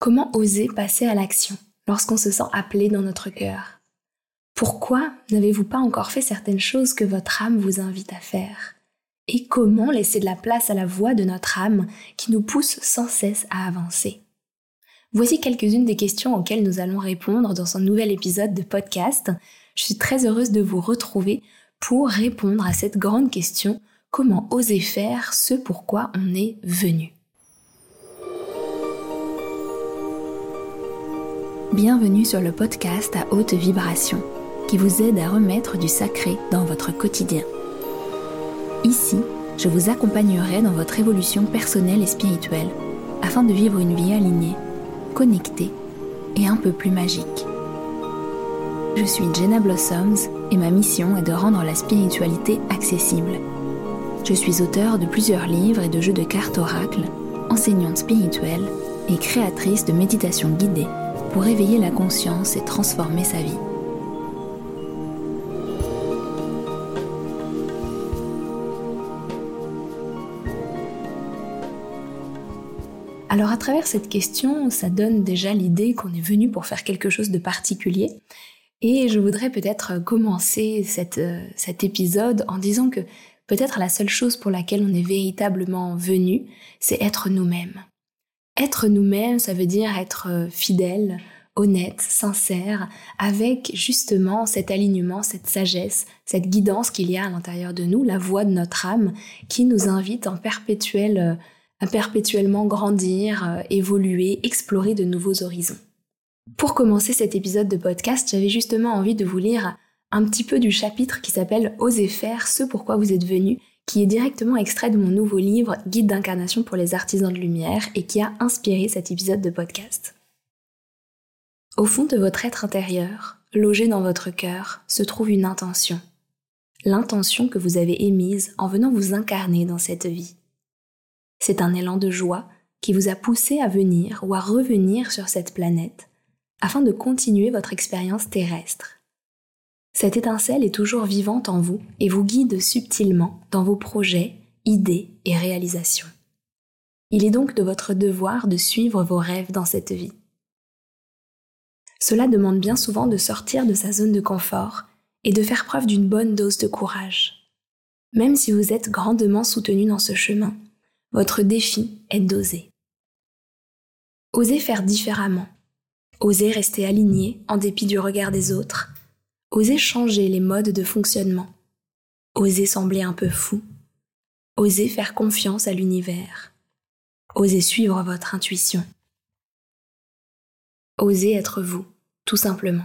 Comment oser passer à l'action lorsqu'on se sent appelé dans notre cœur? Pourquoi n'avez-vous pas encore fait certaines choses que votre âme vous invite à faire? Et comment laisser de la place à la voix de notre âme qui nous pousse sans cesse à avancer? Voici quelques-unes des questions auxquelles nous allons répondre dans ce nouvel épisode de podcast. Je suis très heureuse de vous retrouver pour répondre à cette grande question comment oser faire ce pourquoi on est venu? Bienvenue sur le podcast à haute vibration qui vous aide à remettre du sacré dans votre quotidien. Ici, je vous accompagnerai dans votre évolution personnelle et spirituelle afin de vivre une vie alignée connectée et un peu plus magique. Je suis Jenna Blossoms et ma mission est de rendre la spiritualité accessible. Je suis auteure de plusieurs livres et de jeux de cartes oracles, enseignante spirituelle et créatrice de méditation guidée pour éveiller la conscience et transformer sa vie. Alors à travers cette question, ça donne déjà l'idée qu'on est venu pour faire quelque chose de particulier. Et je voudrais peut-être commencer euh, cet épisode en disant que peut-être la seule chose pour laquelle on est véritablement venu, c'est être nous-mêmes. Être nous-mêmes, ça veut dire être euh, fidèle, honnête, sincère, avec justement cet alignement, cette sagesse, cette guidance qu'il y a à l'intérieur de nous, la voix de notre âme qui nous invite en euh, à perpétuellement grandir, euh, évoluer, explorer de nouveaux horizons. Pour commencer cet épisode de podcast, j'avais justement envie de vous lire un petit peu du chapitre qui s'appelle Osez faire ce pourquoi vous êtes venu, qui est directement extrait de mon nouveau livre Guide d'incarnation pour les artisans de lumière et qui a inspiré cet épisode de podcast. Au fond de votre être intérieur, logé dans votre cœur, se trouve une intention. L'intention que vous avez émise en venant vous incarner dans cette vie. C'est un élan de joie qui vous a poussé à venir ou à revenir sur cette planète afin de continuer votre expérience terrestre. Cette étincelle est toujours vivante en vous et vous guide subtilement dans vos projets, idées et réalisations. Il est donc de votre devoir de suivre vos rêves dans cette vie. Cela demande bien souvent de sortir de sa zone de confort et de faire preuve d'une bonne dose de courage. Même si vous êtes grandement soutenu dans ce chemin, votre défi est d'oser. Osez faire différemment. Osez rester aligné en dépit du regard des autres. Osez changer les modes de fonctionnement. Osez sembler un peu fou. Osez faire confiance à l'univers. Osez suivre votre intuition. Osez être vous, tout simplement.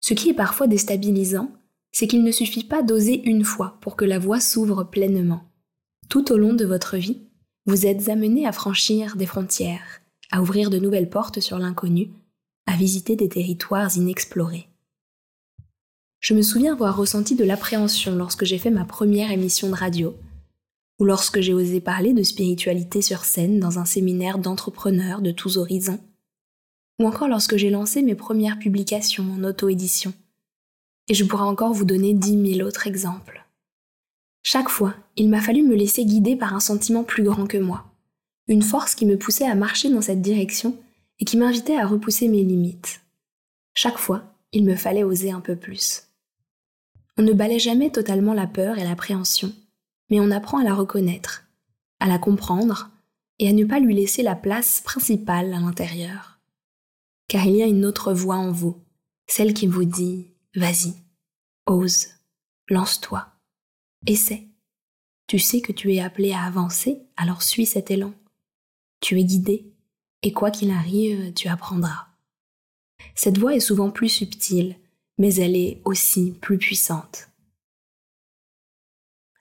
Ce qui est parfois déstabilisant, c'est qu'il ne suffit pas d'oser une fois pour que la voie s'ouvre pleinement. Tout au long de votre vie, vous êtes amené à franchir des frontières, à ouvrir de nouvelles portes sur l'inconnu, à visiter des territoires inexplorés. Je me souviens avoir ressenti de l'appréhension lorsque j'ai fait ma première émission de radio, ou lorsque j'ai osé parler de spiritualité sur scène dans un séminaire d'entrepreneurs de tous horizons, ou encore lorsque j'ai lancé mes premières publications en auto-édition. Et je pourrais encore vous donner dix mille autres exemples. Chaque fois, il m'a fallu me laisser guider par un sentiment plus grand que moi, une force qui me poussait à marcher dans cette direction et qui m'invitait à repousser mes limites. Chaque fois, il me fallait oser un peu plus. On ne balaie jamais totalement la peur et l'appréhension, mais on apprend à la reconnaître, à la comprendre et à ne pas lui laisser la place principale à l'intérieur. Car il y a une autre voix en vous, celle qui vous dit ⁇ Vas-y, ose, lance-toi ⁇ Essaie. Tu sais que tu es appelé à avancer, alors suis cet élan. Tu es guidé, et quoi qu'il arrive, tu apprendras. Cette voix est souvent plus subtile, mais elle est aussi plus puissante.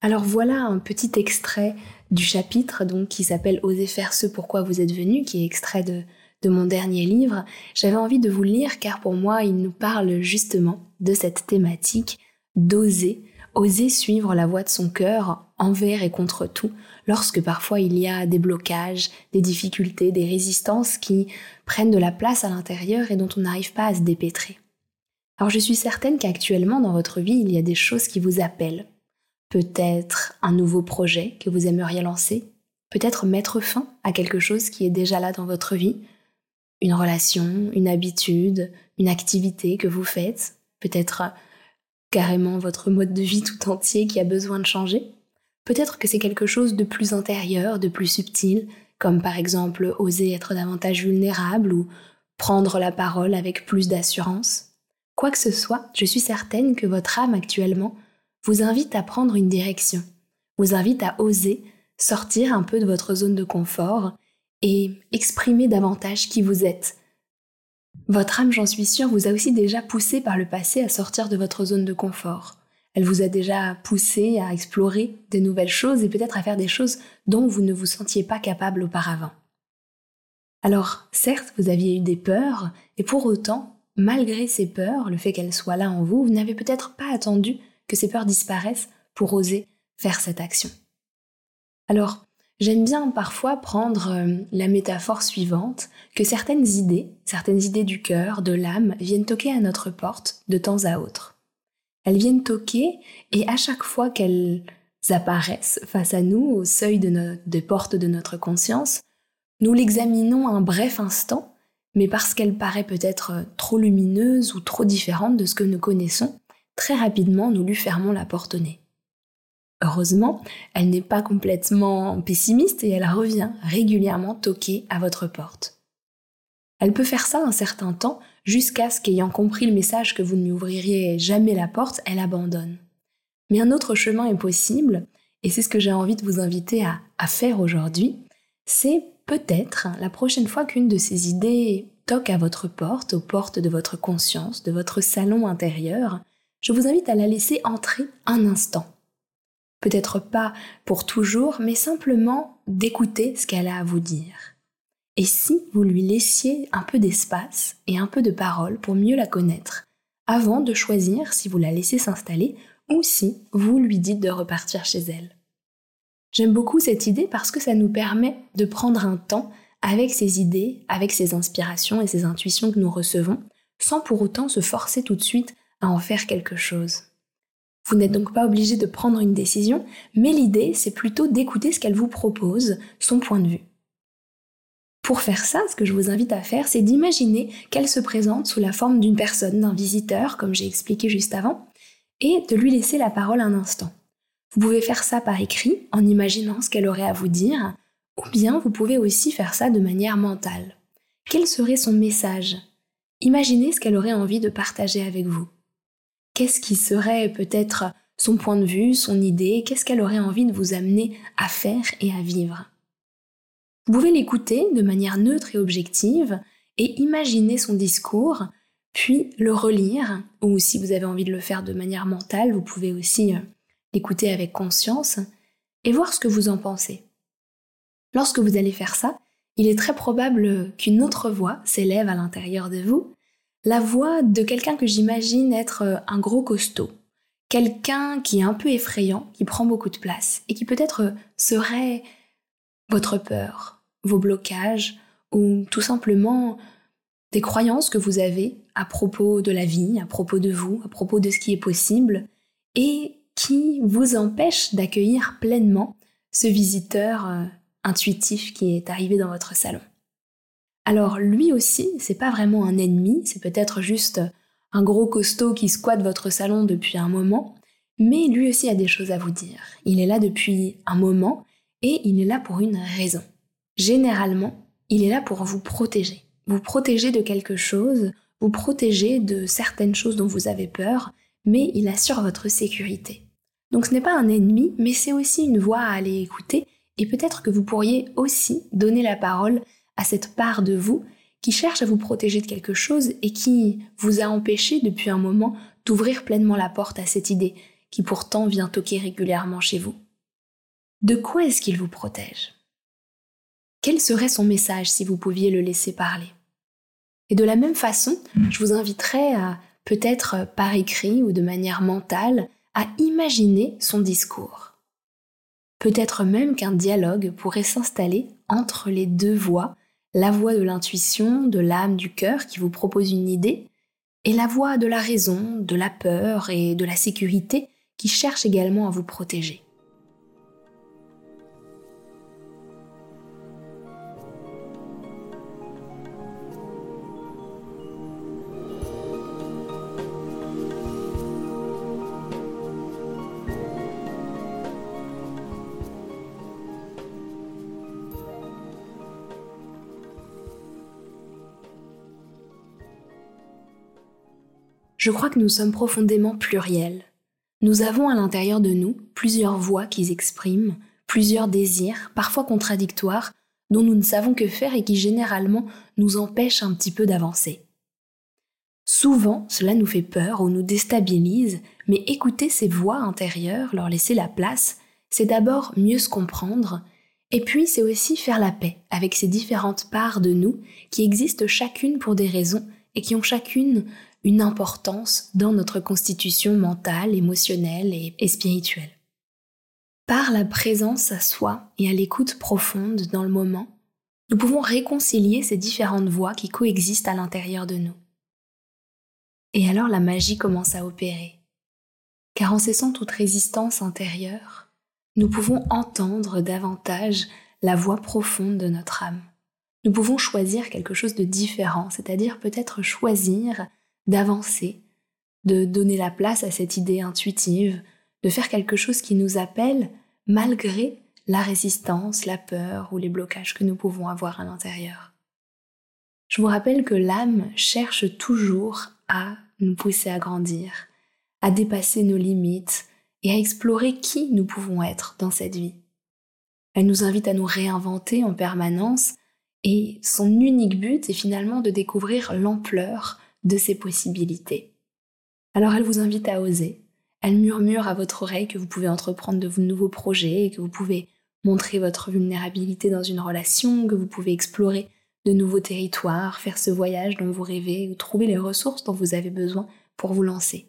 Alors voilà un petit extrait du chapitre donc qui s'appelle Osez faire ce pourquoi vous êtes venu, qui est extrait de, de mon dernier livre. J'avais envie de vous le lire car pour moi il nous parle justement de cette thématique d'oser oser suivre la voie de son cœur envers et contre tout, lorsque parfois il y a des blocages, des difficultés, des résistances qui prennent de la place à l'intérieur et dont on n'arrive pas à se dépêtrer. Alors je suis certaine qu'actuellement dans votre vie, il y a des choses qui vous appellent. Peut-être un nouveau projet que vous aimeriez lancer, peut-être mettre fin à quelque chose qui est déjà là dans votre vie, une relation, une habitude, une activité que vous faites, peut-être carrément votre mode de vie tout entier qui a besoin de changer. Peut-être que c'est quelque chose de plus intérieur, de plus subtil, comme par exemple oser être davantage vulnérable ou prendre la parole avec plus d'assurance. Quoi que ce soit, je suis certaine que votre âme actuellement vous invite à prendre une direction, vous invite à oser sortir un peu de votre zone de confort et exprimer davantage qui vous êtes. Votre âme, j'en suis sûre, vous a aussi déjà poussé par le passé à sortir de votre zone de confort. Elle vous a déjà poussé à explorer de nouvelles choses et peut-être à faire des choses dont vous ne vous sentiez pas capable auparavant. Alors, certes, vous aviez eu des peurs, et pour autant, malgré ces peurs, le fait qu'elles soient là en vous, vous n'avez peut-être pas attendu que ces peurs disparaissent pour oser faire cette action. Alors, j'aime bien parfois prendre euh, la métaphore suivante, que certaines idées, certaines idées du cœur, de l'âme, viennent toquer à notre porte de temps à autre. Elles viennent toquer et à chaque fois qu'elles apparaissent face à nous au seuil de des portes de notre conscience, nous l'examinons un bref instant, mais parce qu'elle paraît peut-être trop lumineuse ou trop différente de ce que nous connaissons, très rapidement nous lui fermons la porte au nez. Heureusement, elle n'est pas complètement pessimiste et elle revient régulièrement toquer à votre porte. Elle peut faire ça un certain temps jusqu'à ce qu'ayant compris le message que vous ne lui ouvririez jamais la porte, elle abandonne. Mais un autre chemin est possible, et c'est ce que j'ai envie de vous inviter à faire aujourd'hui, c'est peut-être la prochaine fois qu'une de ces idées toque à votre porte, aux portes de votre conscience, de votre salon intérieur, je vous invite à la laisser entrer un instant peut-être pas pour toujours, mais simplement d'écouter ce qu'elle a à vous dire. Et si vous lui laissiez un peu d'espace et un peu de parole pour mieux la connaître, avant de choisir si vous la laissez s'installer ou si vous lui dites de repartir chez elle. J'aime beaucoup cette idée parce que ça nous permet de prendre un temps avec ces idées, avec ces inspirations et ces intuitions que nous recevons, sans pour autant se forcer tout de suite à en faire quelque chose. Vous n'êtes donc pas obligé de prendre une décision, mais l'idée, c'est plutôt d'écouter ce qu'elle vous propose, son point de vue. Pour faire ça, ce que je vous invite à faire, c'est d'imaginer qu'elle se présente sous la forme d'une personne, d'un visiteur, comme j'ai expliqué juste avant, et de lui laisser la parole un instant. Vous pouvez faire ça par écrit, en imaginant ce qu'elle aurait à vous dire, ou bien vous pouvez aussi faire ça de manière mentale. Quel serait son message? Imaginez ce qu'elle aurait envie de partager avec vous qu'est-ce qui serait peut-être son point de vue, son idée, qu'est-ce qu'elle aurait envie de vous amener à faire et à vivre? Vous pouvez l'écouter de manière neutre et objective et imaginer son discours, puis le relire, ou si vous avez envie de le faire de manière mentale, vous pouvez aussi euh, l'écouter avec conscience et voir ce que vous en pensez. Lorsque vous allez faire ça, il est très probable qu'une autre voix s'élève à l'intérieur de vous la voix de quelqu'un que j'imagine être euh, un gros costaud, quelqu'un qui est un peu effrayant, qui prend beaucoup de place et qui peut-être euh, serait votre peur, vos blocages ou tout simplement des croyances que vous avez à propos de la vie, à propos de vous, à propos de ce qui est possible et qui vous empêche d'accueillir pleinement ce visiteur euh, intuitif qui est arrivé dans votre salon. Alors lui aussi, c'est pas vraiment un ennemi, c'est peut-être juste un gros costaud qui squatte votre salon depuis un moment, mais lui aussi a des choses à vous dire. Il est là depuis un moment et il est là pour une raison. Généralement, il est là pour vous protéger. Vous protéger de quelque chose, vous protéger de certaines choses dont vous avez peur, mais il assure votre sécurité. Donc ce n'est pas un ennemi, mais c'est aussi une voix à aller écouter, et peut-être que vous pourriez aussi donner la parole à cette part de vous qui cherche à vous protéger de quelque chose et qui vous a empêché depuis un moment d'ouvrir pleinement la porte à cette idée qui pourtant vient toquer régulièrement chez vous. De quoi est-ce qu'il vous protège? Quel serait son message si vous pouviez le laisser parler? Et de la même façon, je vous inviterais à, peut-être par écrit ou de manière mentale, à imaginer son discours. Peut-être même qu'un dialogue pourrait s'installer entre les deux voix la voix de l'intuition, de l'âme, du cœur qui vous propose une idée, et la voix de la raison, de la peur et de la sécurité qui cherche également à vous protéger. Je crois que nous sommes profondément pluriels. Nous avons à l'intérieur de nous plusieurs voix qui expriment, plusieurs désirs, parfois contradictoires, dont nous ne savons que faire et qui généralement nous empêchent un petit peu d'avancer. Souvent, cela nous fait peur ou nous déstabilise, mais écouter ces voix intérieures, leur laisser la place, c'est d'abord mieux se comprendre, et puis c'est aussi faire la paix avec ces différentes parts de nous qui existent chacune pour des raisons et qui ont chacune une importance dans notre constitution mentale, émotionnelle et, spirituelle. Par la présence à soi et à l'écoute profonde dans le moment, nous pouvons réconcilier ces différentes voix qui coexistent à l'intérieur de nous. Et alors la magie commence à opérer. Car en cessant toute résistance intérieure, nous pouvons entendre davantage la voix profonde de notre âme. Nous pouvons choisir quelque chose de différent, c'est-à-dire peut-être choisir d'avancer, de donner la place à cette idée intuitive, de faire quelque chose qui nous appelle malgré la résistance, la peur ou les blocages que nous pouvons avoir à l'intérieur. Je vous rappelle que l'âme cherche toujours à nous pousser à grandir, à dépasser nos limites et à explorer qui nous pouvons être dans cette vie. Elle nous invite à nous réinventer en permanence et son unique but est finalement de découvrir l'ampleur de ses possibilités. Alors elle vous invite à oser. Elle murmure à votre oreille que vous pouvez entreprendre de nouveaux projets et que vous pouvez montrer votre vulnérabilité dans une relation, que vous pouvez explorer de nouveaux territoires, faire ce voyage dont vous rêvez ou trouver les ressources dont vous avez besoin pour vous lancer.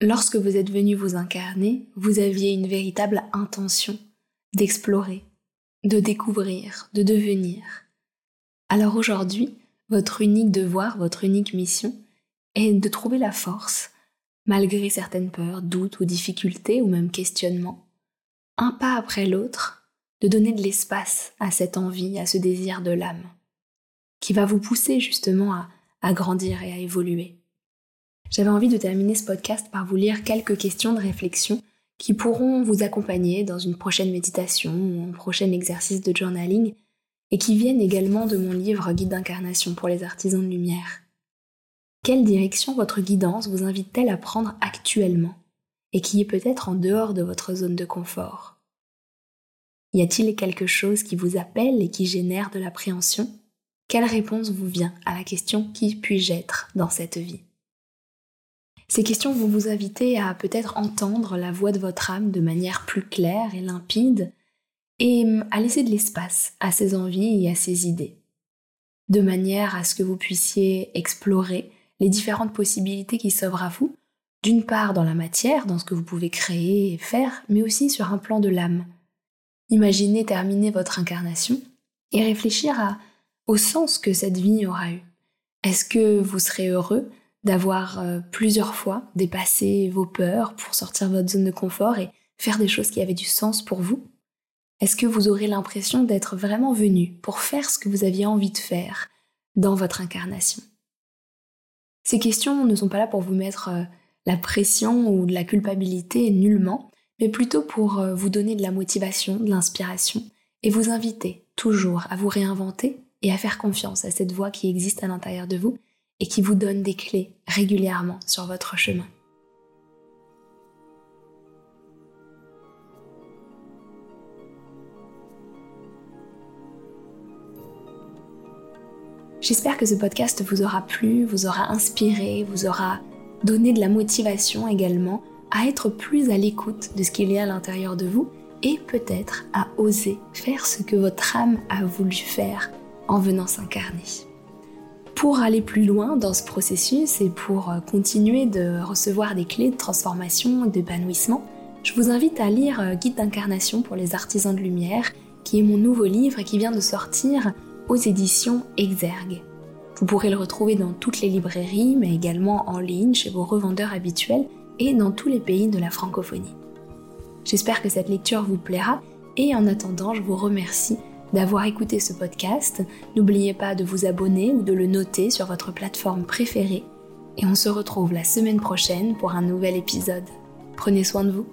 Lorsque vous êtes venu vous incarner, vous aviez une véritable intention d'explorer, de découvrir, de devenir. Alors aujourd'hui, votre unique devoir, votre unique mission est de trouver la force, malgré certaines peurs, doutes ou difficultés ou même questionnements, un pas après l'autre, de donner de l'espace à cette envie, à ce désir de l'âme, qui va vous pousser justement à, grandir et à évoluer. J'avais envie de terminer ce podcast par vous lire quelques questions de réflexion qui pourront vous accompagner dans une prochaine méditation ou un prochain exercice de journaling et qui viennent également de mon livre Guide d'incarnation pour les artisans de lumière. Quelle direction votre guidance vous invite-t-elle à prendre actuellement et qui est peut-être en dehors de votre zone de confort? Y a-t-il quelque chose qui vous appelle et qui génère de l'appréhension? Quelle réponse vous vient à la question Qui puis-je être dans cette vie? Ces questions vont vous inviter à peut-être entendre la voix de votre âme de manière plus claire et limpide et à laisser de l'espace à ses envies et à ses idées, de manière à ce que vous puissiez explorer les différentes possibilités qui s'offrent à vous, d'une part dans la matière, dans ce que vous pouvez créer et faire, mais aussi sur un plan de l'âme, Imaginez terminer votre incarnation et réfléchir au sens que cette vie aura eu. Est-ce que vous serez heureux d'avoir euh, plusieurs fois dépassé vos peurs pour sortir de votre zone de confort et faire des choses qui avaient du sens pour vous? Est-ce que vous aurez l'impression d'être vraiment venu pour faire ce que vous aviez envie de faire dans votre incarnation? Ces questions ne sont pas là pour vous mettre euh, la pression ou de la culpabilité nullement, mais plutôt pour euh, vous donner de la motivation, de l'inspiration, et vous inviter toujours à vous réinventer et à faire confiance à cette voix qui existe à l'intérieur de vous et qui vous donne des clés régulièrement sur votre chemin. J'espère que ce podcast vous aura plu, vous aura inspiré, vous aura donné de la motivation également à être plus à l'écoute de ce qu'il y a à l'intérieur de vous et peut-être à oser faire ce que votre âme a voulu faire en venant s'incarner. Pour aller plus loin dans ce processus et pour euh, continuer de recevoir des clés de transformation et d'épanouissement, je vous invite à lire euh, Guide d'incarnation pour les artisans de lumière, qui est mon nouveau livre et qui vient de sortir aux éditions Exergue. Vous pourrez le retrouver dans toutes les librairies, mais également en ligne chez vos revendeurs habituels et dans tous les pays de la francophonie. J'espère que cette lecture vous plaira et en attendant, je vous remercie d'avoir écouté ce podcast. N'oubliez pas de vous abonner ou de le noter sur votre plateforme préférée et on se retrouve la semaine prochaine pour un nouvel épisode. Prenez soin de vous.